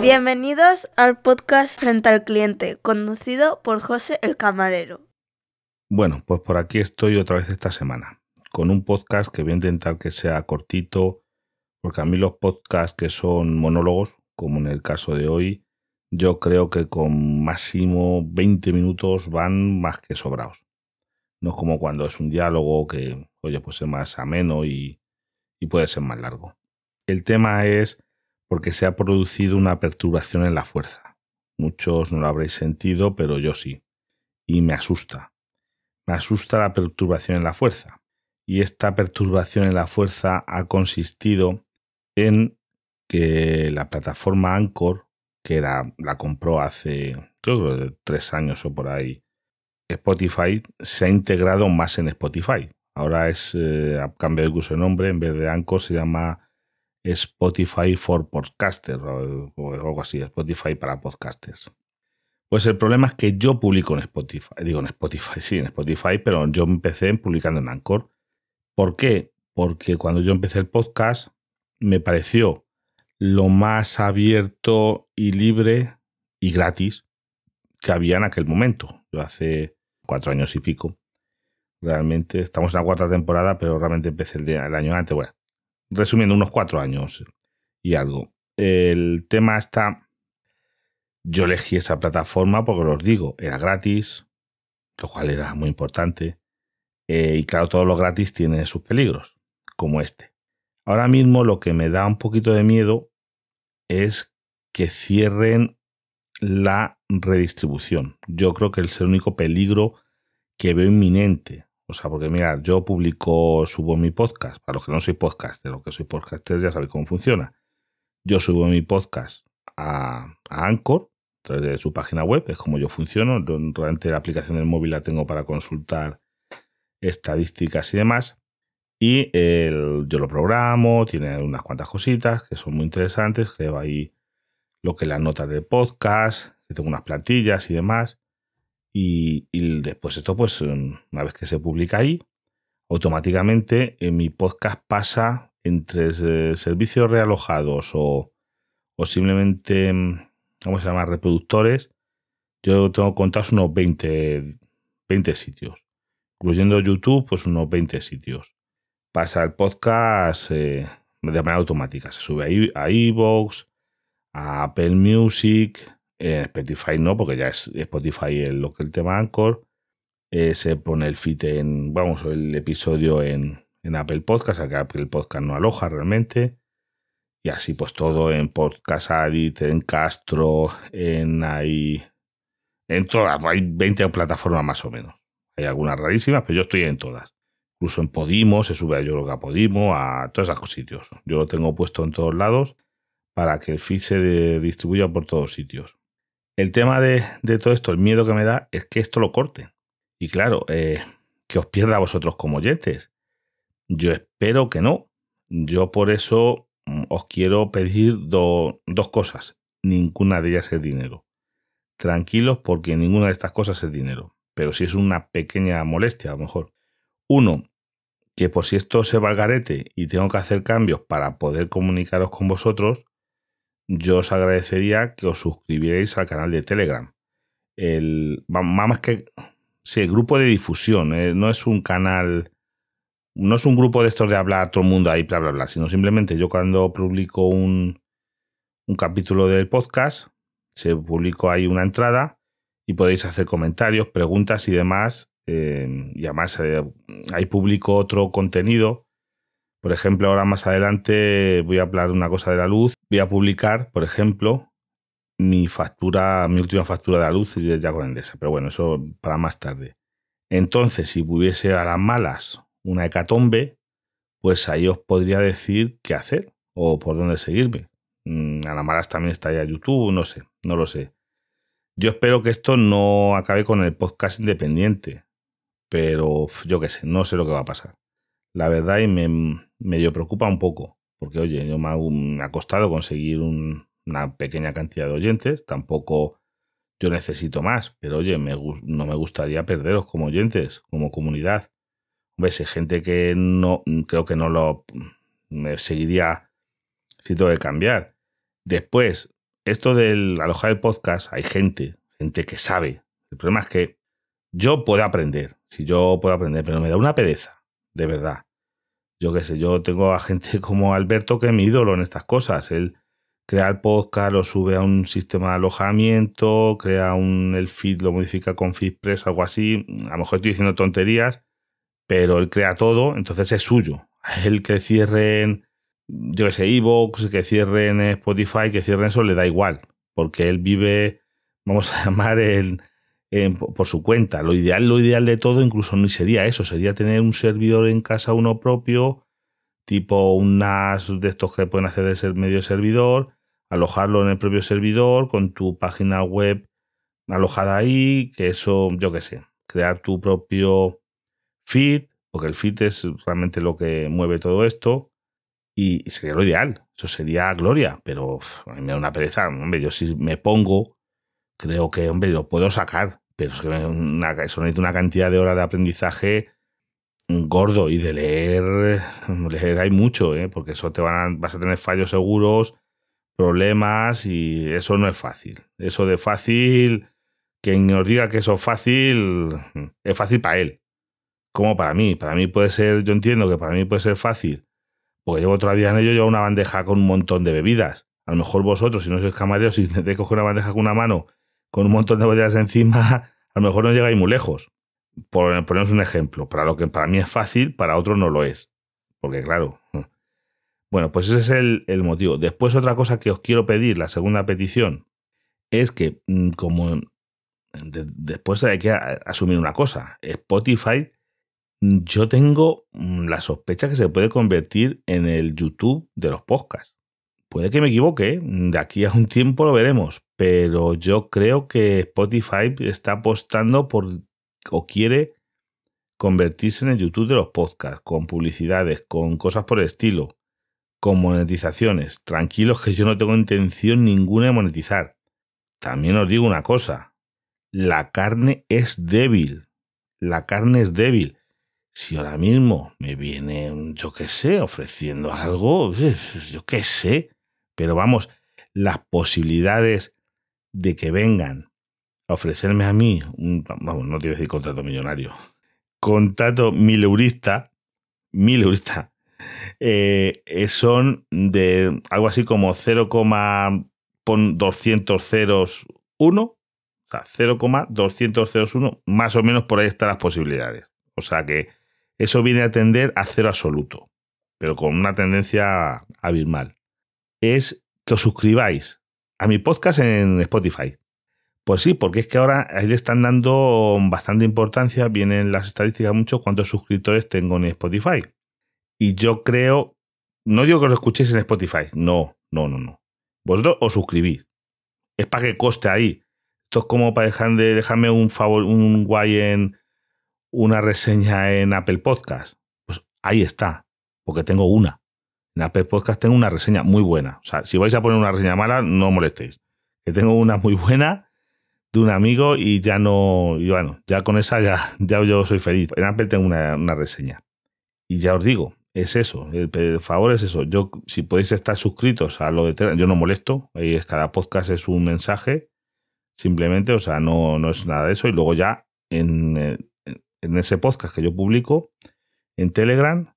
Bienvenidos al podcast Frente al Cliente, conducido por José el Camarero. Bueno, pues por aquí estoy otra vez esta semana, con un podcast que voy a intentar que sea cortito, porque a mí los podcasts que son monólogos, como en el caso de hoy, yo creo que con máximo 20 minutos van más que sobrados. No es como cuando es un diálogo que, oye, pues es más ameno y, y puede ser más largo. El tema es porque se ha producido una perturbación en la fuerza. Muchos no lo habréis sentido, pero yo sí. Y me asusta. Me asusta la perturbación en la fuerza. Y esta perturbación en la fuerza ha consistido en que la plataforma Anchor, que la compró hace creo tres años o por ahí, Spotify, se ha integrado más en Spotify. Ahora es, eh, cambiado incluso de nombre, en vez de Anchor se llama Spotify for Podcasters o, algo así, Spotify para podcasters. Pues el problema es que yo publico en Spotify, digo en Spotify, sí, en Spotify, pero yo empecé publicando en Anchor. ¿Por qué? Porque cuando yo empecé el podcast me pareció lo más abierto y libre y gratis que había en aquel momento. Yo hace cuatro años y pico. Realmente estamos en la cuarta temporada, pero realmente empecé el, el año antes. Bueno, resumiendo, unos cuatro años y algo. El tema está, yo elegí esa plataforma porque os digo, era gratis, lo cual era muy importante. Eh, y claro, todo lo gratis tiene sus peligros, como este. Ahora mismo lo que me da un poquito de miedo es que cierren la redistribución. Yo creo que es el único peligro que veo inminente. O sea, porque mira, yo publico, subo mi podcast. Para los que no soy podcaster, los que soy podcaster ya sabéis cómo funciona. Yo subo mi podcast a, Anchor, a través de su página web, es como yo funciono. Realmente la aplicación del móvil la tengo para consultar estadísticas y demás. Y yo lo programo, tiene unas cuantas cositas que son muy interesantes. Creo ahí lo que las notas de podcast, que tengo unas plantillas y demás. Y, después esto, pues una vez que se publica ahí, automáticamente en mi podcast pasa entre eh, servicios realojados o, o simplemente, ¿cómo se llama?, reproductores. Yo tengo contados unos 20, 20 sitios, incluyendo YouTube, pues unos 20 sitios. Pasa el podcast eh, de manera automática, se sube a iVoox, a Apple Music, en Spotify no, porque ya es Spotify el, lo que el tema Anchor. Eh, se pone el feed en, vamos, el episodio en, en Apple Podcast, que Apple Podcast no aloja realmente. Y así pues todo en Podcast Addict, en Castro, en ahí, en todas, hay 20 plataformas más o menos. Hay algunas rarísimas, pero yo estoy en todas. Incluso en Podimo, se sube a yo lo que a Podimo, a todos esos sitios. Yo lo tengo puesto en todos lados para que el feed se distribuya por todos sitios. El tema de, todo esto, el miedo que me da es que esto lo corte. Y claro, eh, que os pierda a vosotros como oyentes. Yo espero que no. Yo por eso mm, os quiero pedir dos cosas. Ninguna de ellas es dinero. Tranquilos porque ninguna de estas cosas es dinero. Pero si es una pequeña molestia, a lo mejor. Uno, que por si esto se va al garete y tengo que hacer cambios para poder comunicaros con vosotros, yo os agradecería que os suscribierais al canal de Telegram. El, más que sí, el grupo de difusión, eh, no es un canal, no es un grupo de estos de hablar todo el mundo ahí, bla, bla, bla, sino simplemente yo cuando publico un, un capítulo del podcast, se publicó ahí una entrada y podéis hacer comentarios, preguntas y demás. Eh, y además eh, ahí publico otro contenido por ejemplo, ahora más adelante voy a hablar una cosa de la luz. Voy a publicar, por ejemplo, mi factura, mi última factura de la luz ya con Endesa. Pero bueno, eso para más tarde. Entonces, si hubiese a las malas una hecatombe, pues ahí os podría decir qué hacer o por dónde seguirme. Mm, a las malas también está ya YouTube, no sé, no lo sé. Yo espero que esto no acabe con el podcast independiente, pero yo qué sé, no sé lo que va a pasar la verdad, y me medio preocupa un poco, porque oye, yo me ha, costado conseguir una pequeña cantidad de oyentes, tampoco yo necesito más, pero oye, no me gustaría perderos como oyentes, como comunidad. Hombre, si gente que no, creo que no lo me seguiría, si tengo que cambiar. Después, esto del alojar el podcast, hay gente, gente que sabe. El problema es que yo puedo aprender, si yo puedo aprender, pero me da una pereza, de verdad. Yo qué sé, yo tengo a gente como Alberto que es mi ídolo en estas cosas. Él crea el podcast, lo sube a un sistema de alojamiento, crea un, el feed, lo modifica con FeedPress, algo así. A lo mejor estoy diciendo tonterías, pero él crea todo, entonces es suyo. El que cierren, yo qué sé, Evox, que cierren Spotify, que cierren eso, le da igual, porque él vive, vamos a llamar, el, por su cuenta. Lo ideal, lo ideal de todo incluso no sería eso, sería tener un servidor en casa uno propio, tipo unas de estos que pueden hacer de ser medio servidor, alojarlo en el propio servidor con tu página web alojada ahí, que eso, yo qué sé, crear tu propio feed, porque el feed es realmente lo que mueve todo esto, y sería lo ideal, eso sería gloria, pero a mí me da una pereza, hombre, yo si me pongo, creo que, hombre, lo puedo sacar, pero eso necesita una cantidad de horas de aprendizaje gordo y de leer, leer hay mucho, ¿eh? porque eso te van vas a tener fallos seguros, problemas y eso no es fácil. Eso de fácil, quien nos diga que eso es fácil, es fácil para él, como para mí. Para mí puede ser, yo entiendo que para mí puede ser fácil, porque llevo todavía en ello, llevo una bandeja con un montón de bebidas. A lo mejor vosotros, si no sois camareros, si intentáis coger una bandeja con una mano, con un montón de botellas encima, a lo mejor no llegáis muy lejos. Por un ejemplo, para lo que para mí es fácil, para otros no lo es. Porque claro, bueno, pues ese es el, motivo. Después otra cosa que os quiero pedir, la segunda petición, es que mm, como después hay que asumir una cosa, Spotify, yo tengo mm, la sospecha que se puede convertir en el YouTube de los podcasts. Puede que me equivoque, ¿eh? de aquí a un tiempo lo veremos, pero yo creo que Spotify está apostando por o quiere convertirse en el YouTube de los podcasts, con publicidades, con cosas por el estilo con monetizaciones. Tranquilos que yo no tengo intención ninguna de monetizar. También os digo una cosa, la carne es débil. La carne es débil. Si ahora mismo me viene, yo qué sé, ofreciendo algo, yo qué sé, pero vamos, las posibilidades de que vengan a ofrecerme a mí, un, vamos, no te decir contrato millonario, contrato mileurista, mileurista, eh, son de algo así como 0,201, o sea, 0,201, más o menos por ahí están las posibilidades. O sea que eso viene a tender a cero absoluto, pero con una tendencia abismal. Es que os suscribáis a mi podcast en Spotify. Pues sí, porque es que ahora ahí le están dando bastante importancia, vienen las estadísticas mucho cuántos suscriptores tengo en Spotify. Y yo creo, no digo que os escuchéis en Spotify, no, no, no, no. Vosotros os suscribís. Es para que coste ahí. Esto es como para dejar de dejarme un favor, un guay en una reseña en Apple Podcast. Pues ahí está, porque tengo una. En Apple Podcast tengo una reseña muy buena. O sea, si vais a poner una reseña mala, no molestéis. Que tengo una muy buena de un amigo y ya no, y bueno, ya con esa ya, ya yo soy feliz. En Apple tengo una, una reseña. Y ya os digo, es eso, el, favor es eso. Yo, si podéis estar suscritos a lo de Telegram, yo no molesto, es, cada podcast es un mensaje, simplemente, o sea, no, no es nada de eso. Y luego ya en, eh, en ese podcast que yo publico en Telegram,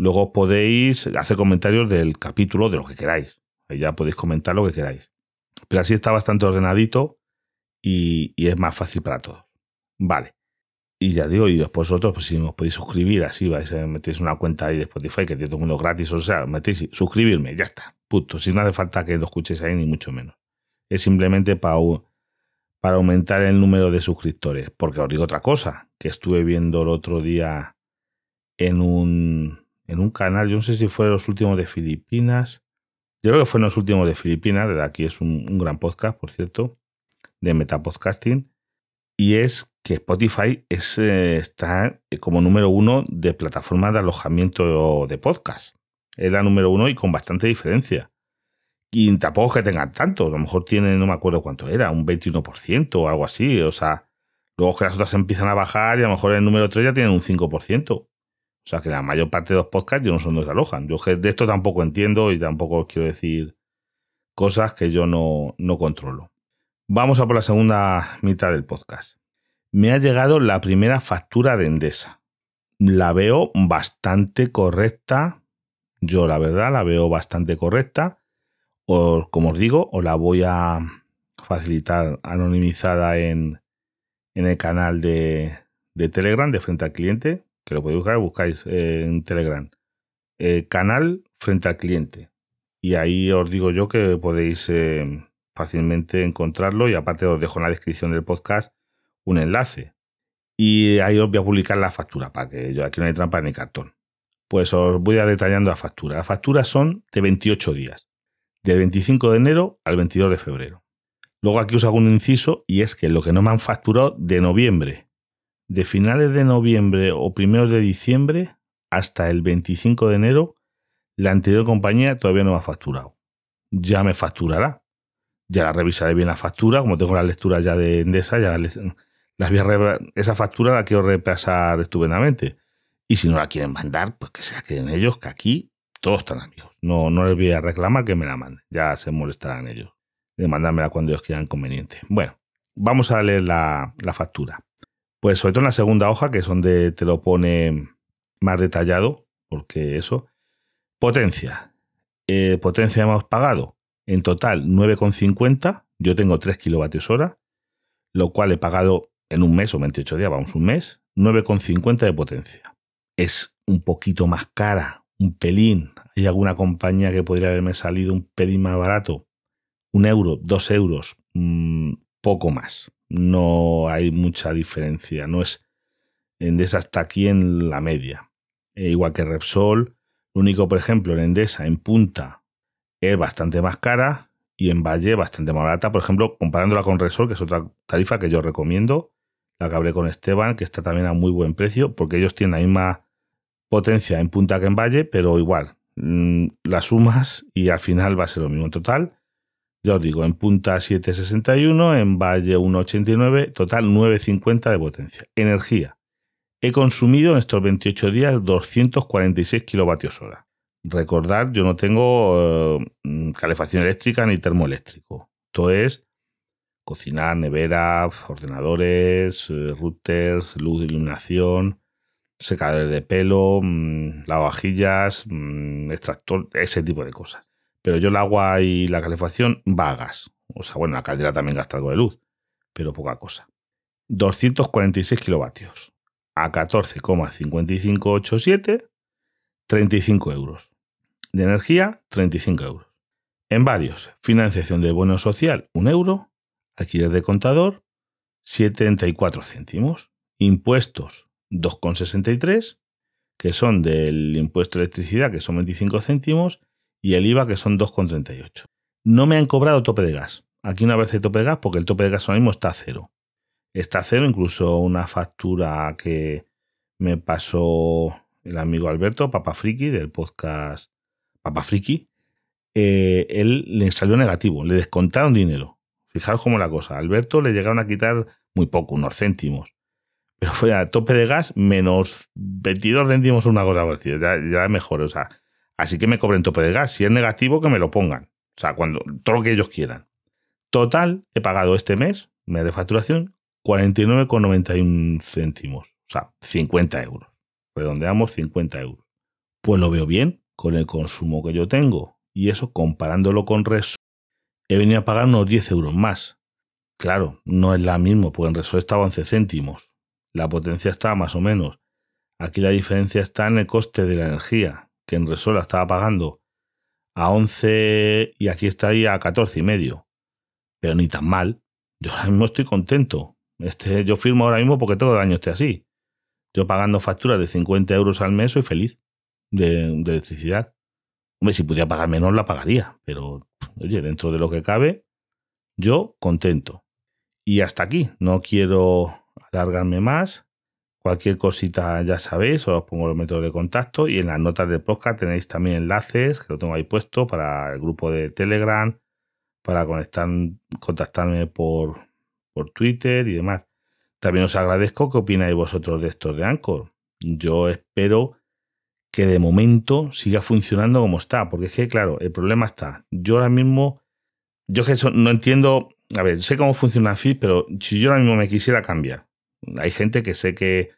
luego podéis hacer comentarios del capítulo, de lo que queráis. Ahí ya podéis comentar lo que queráis. Pero así está bastante ordenadito y, y es más fácil para todos. Vale. Y ya digo, y después vosotros, pues si os podéis suscribir, así vais a metéis una cuenta ahí de Spotify que tiene todo el mundo gratis, o sea, metéis suscribirme, ya está, punto. Si no hace falta que lo escuchéis ahí, ni mucho menos. Es simplemente para, para aumentar el número de suscriptores. Porque os digo otra cosa, que estuve viendo el otro día en un, en un canal, yo no sé si fue los últimos de Filipinas. Yo creo que fue en los últimos de Filipinas, de aquí es un, gran podcast, por cierto, de Metapodcasting y es que Spotify es, eh, está como número uno de plataformas de alojamiento de podcast. Es la número uno y con bastante diferencia. Y tampoco que tengan tanto, a lo mejor tiene, no me acuerdo cuánto era, un 21% o algo así. O sea, luego que las otras empiezan a bajar y a lo mejor el número 3 ya tienen un 5%. Sea que la mayor parte de los podcasts yo no son donde se alojan. Yo de esto tampoco entiendo y tampoco quiero decir cosas que yo no, no controlo. Vamos a por la segunda mitad del podcast. Me ha llegado la primera factura de Endesa. La veo bastante correcta. Yo la verdad la veo bastante correcta. O como os digo, os la voy a facilitar anonimizada en, en el canal de, de Telegram de Frente al Cliente, que lo podéis buscar, buscáis en Telegram. Eh, canal Frente al Cliente. Y ahí os digo yo que podéis eh, fácilmente encontrarlo y aparte os dejo en la descripción del podcast un enlace. Y ahí os voy a publicar la factura para que yo aquí no hay trampa ni cartón. Pues os voy a detallando la factura. Las facturas son de 28 días, del 25 de enero al 22 de febrero. Luego aquí os hago un inciso y es que lo que no me han facturado de noviembre de finales de noviembre o primeros de diciembre hasta el 25 de enero, la anterior compañía todavía no me ha facturado. Ya me facturará. Ya la revisaré bien la factura, como tengo la lectura ya de Endesa, ya esa factura la quiero repasar estupendamente. Y si no la quieren mandar, pues que se la queden ellos, que aquí todos están amigos. No, no les voy a reclamar que me la manden. Ya se molestarán ellos de mandármela cuando ellos quieran conveniente. Bueno, vamos a leer la factura. Pues sobre todo en la segunda hoja, que es donde te lo pone más detallado, porque eso. Potencia. Eh, potencia hemos pagado en total 9,50. Yo tengo 3 kilovatios hora, lo cual he pagado en un mes o 28 días, vamos, un mes, 9,50 de potencia. Es un poquito más cara, un pelín. Hay alguna compañía que podría haberme salido un pelín más barato, un euro, dos euros, mmm, poco más no hay mucha diferencia. No es Endesa hasta aquí en la media. E igual que Repsol, lo único, por ejemplo, en Endesa en punta es bastante más cara y en Valle bastante más barata. Por ejemplo, comparándola con Repsol, que es otra tarifa que yo recomiendo, la que con Esteban, que está también a muy buen precio, porque ellos tienen la misma potencia en punta que en Valle, pero igual, mm, las sumas y al final va a ser lo mismo. En total, ya os digo, en punta 761, en valle 189, total 950 de potencia. Energía. He consumido en estos 28 días 246 kilovatios hora. Recordad, yo no tengo eh, calefacción eléctrica ni termoeléctrico. Esto es cocinar, nevera, ordenadores, eh, routers, luz de iluminación, secadores de pelo, mm, lavavajillas, mm, extractor, ese tipo de cosas. Pero yo el agua y la calefacción va a gas. O sea, bueno, la caldera también gasta algo de luz, pero poca cosa. 246 kilovatios a 14,5587, 35 euros. De energía, 35 euros. En varios, financiación de bono social, 1 euro. Alquiler de contador, 74 céntimos. Impuestos, 2,63, que son del impuesto de electricidad, que son 25 céntimos, y el IVA que son 2,38. No me han cobrado tope de gas. Aquí una vez de tope de gas porque el tope de gas ahora mismo está a cero. Está a cero, incluso una factura que me pasó el amigo Alberto, Papa Friki, del podcast Papa Friki. Eh, él le salió negativo, le descontaron dinero. Fijaros cómo la cosa. Alberto le llegaron a quitar muy poco, unos céntimos. Pero fue a tope de gas menos 22 céntimos una cosa Ya, ya es mejor. O sea, Así que me cobren tope de gas. Si es negativo, que me lo pongan. O sea, cuando, todo lo que ellos quieran. Total, he pagado este mes, mes de facturación, 49,91 céntimos. O sea, 50 euros. Redondeamos 50 euros. Pues lo veo bien con el consumo que yo tengo. Y eso, comparándolo con Resol, he venido a pagar unos 10 euros más. Claro, no es la misma, porque en Resol estaba 11 céntimos. La potencia está más o menos. Aquí la diferencia está en el coste de la energía, que en Resola estaba pagando a 11 y aquí está ahí a 14 y medio. Pero ni tan mal. Yo ahora mismo estoy contento. Este, yo firmo ahora mismo porque todo el año esté así. Yo pagando facturas de 50 euros al mes soy feliz de, electricidad. Hombre, si pudiera pagar menos la pagaría, pero oye, dentro de lo que cabe, yo contento. Y hasta aquí, no quiero alargarme más. Cualquier cosita ya sabéis, os pongo los métodos de contacto y en las notas de podcast tenéis también enlaces, que lo tengo ahí puesto, para el grupo de Telegram, para conectar, contactarme por, por Twitter y demás. También os agradezco que opináis vosotros de estos de Anchor. Yo espero que de momento siga funcionando como está. Porque es que, claro, el problema está. Yo ahora mismo, yo que no entiendo, a ver, sé cómo funciona Feed, pero si yo ahora mismo me quisiera cambiar, hay gente que sé que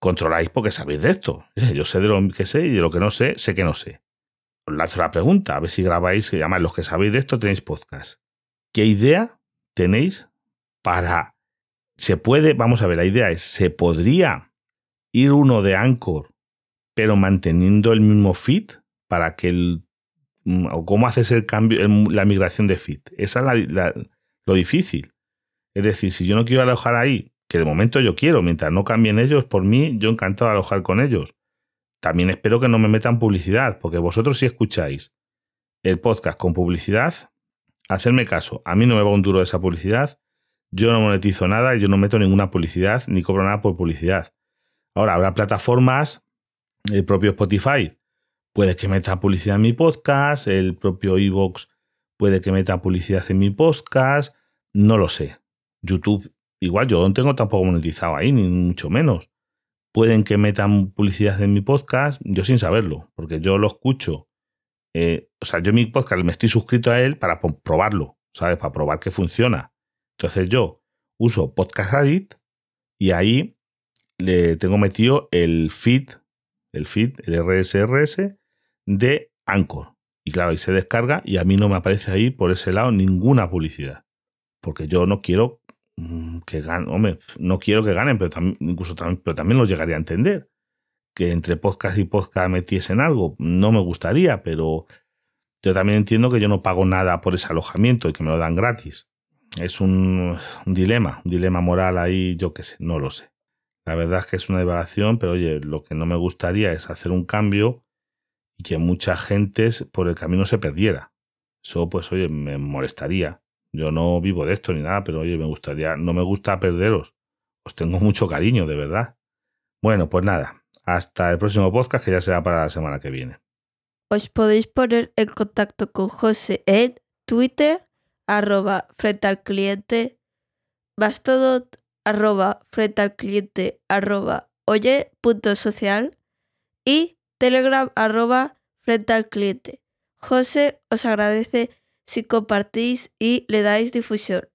controláis porque sabéis de esto. Yo sé de lo que sé y de lo que no sé, sé que no sé. Os lanzo la pregunta, a ver si grabáis, además los que sabéis de esto tenéis podcast. ¿Qué idea tenéis para... Se puede, vamos a ver, la idea es, ¿se podría ir uno de Anchor, pero manteniendo el mismo feed para que el... Mm, o cómo haces el cambio, la migración de feed? Esa es lo difícil. Es decir, si yo no quiero alojar ahí, que de momento yo quiero, mientras no cambien ellos, por mí, yo encantado de alojar con ellos. También espero que no me metan publicidad, porque vosotros si escucháis el podcast con publicidad, hacerme caso, a mí no me va un duro de esa publicidad, yo no monetizo nada, yo no meto ninguna publicidad ni cobro nada por publicidad. Ahora, habrá plataformas, el propio Spotify puede que meta publicidad en mi podcast, el propio Evox puede que meta publicidad en mi podcast, no lo sé. YouTube, igual yo no tengo tampoco monetizado ahí, ni mucho menos. Pueden que metan publicidad en mi podcast, yo sin saberlo, porque yo lo escucho eh, o sea, yo mi podcast me estoy suscrito a él para probarlo, ¿sabes? Para probar que funciona. Entonces yo uso Podcast Addict y ahí le tengo metido el feed, el feed, el RSRS de Anchor. Y claro, ahí se descarga y a mí no me aparece ahí por ese lado ninguna publicidad. Porque yo no quiero que ganen, hombre, no quiero que ganen, pero también, incluso también, pero también llegaría a entender que entre podcast y podcast metiesen algo. No me gustaría, pero yo también entiendo que yo no pago nada por ese alojamiento y que me lo dan gratis. Es un, dilema, un dilema moral ahí, yo qué sé, no lo sé. La verdad es que es una divagación, pero oye, lo que no me gustaría es hacer un cambio y que mucha gente por el camino se perdiera. Eso, pues, oye, me molestaría. Yo no vivo de esto ni nada, pero oye, me gustaría, no me gusta perderos. Os tengo mucho cariño, de verdad. Bueno, pues nada, hasta el próximo podcast que ya será para la semana que viene. Os podéis poner en contacto con José en Twitter, arroba frente al cliente, Bastodot, arroba frente al cliente, arroba oye punto social y Telegram, arroba frente al cliente. José os agradece si compartís y le dais difusión.